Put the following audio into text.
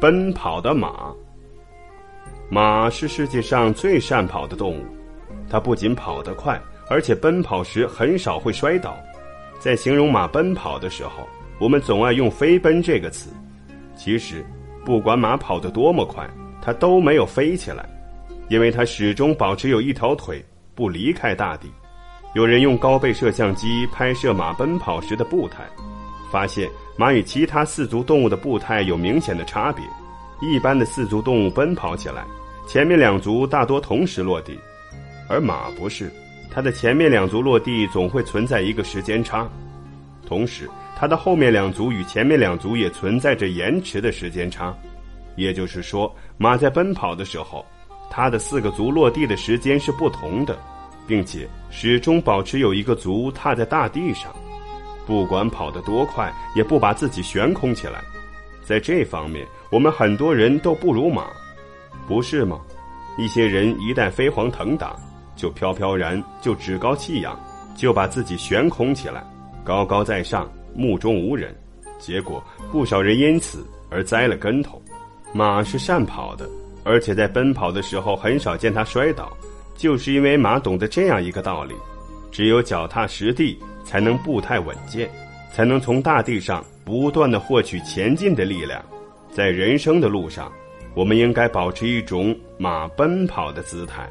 奔跑的马。马是世界上最善跑的动物，它不仅跑得快，而且奔跑时很少会摔倒。在形容马奔跑的时候，我们总爱用“飞奔”这个词。其实，不管马跑得多么快，它都没有飞起来，因为它始终保持有一条腿，不离开大地。有人用高倍摄像机拍摄马奔跑时的步态，发现马与其他四足动物的步态有明显的差别。一般的四足动物奔跑起来，前面两足大多同时落地，而马不是，它的前面两足落地总会存在一个时间差，同时它的后面两足与前面两足也存在着延迟的时间差。也就是说，马在奔跑的时候，它的四个足落地的时间是不同的。并且始终保持有一个足踏在大地上，不管跑得多快，也不把自己悬空起来。在这方面，我们很多人都不如马，不是吗？一些人一旦飞黄腾达，就飘飘然，就趾高气扬，就把自己悬空起来，高高在上，目中无人。结果不少人因此而栽了跟头。马是善跑的，而且在奔跑的时候很少见它摔倒。就是因为马懂得这样一个道理：只有脚踏实地，才能步态稳健，才能从大地上不断的获取前进的力量。在人生的路上，我们应该保持一种马奔跑的姿态。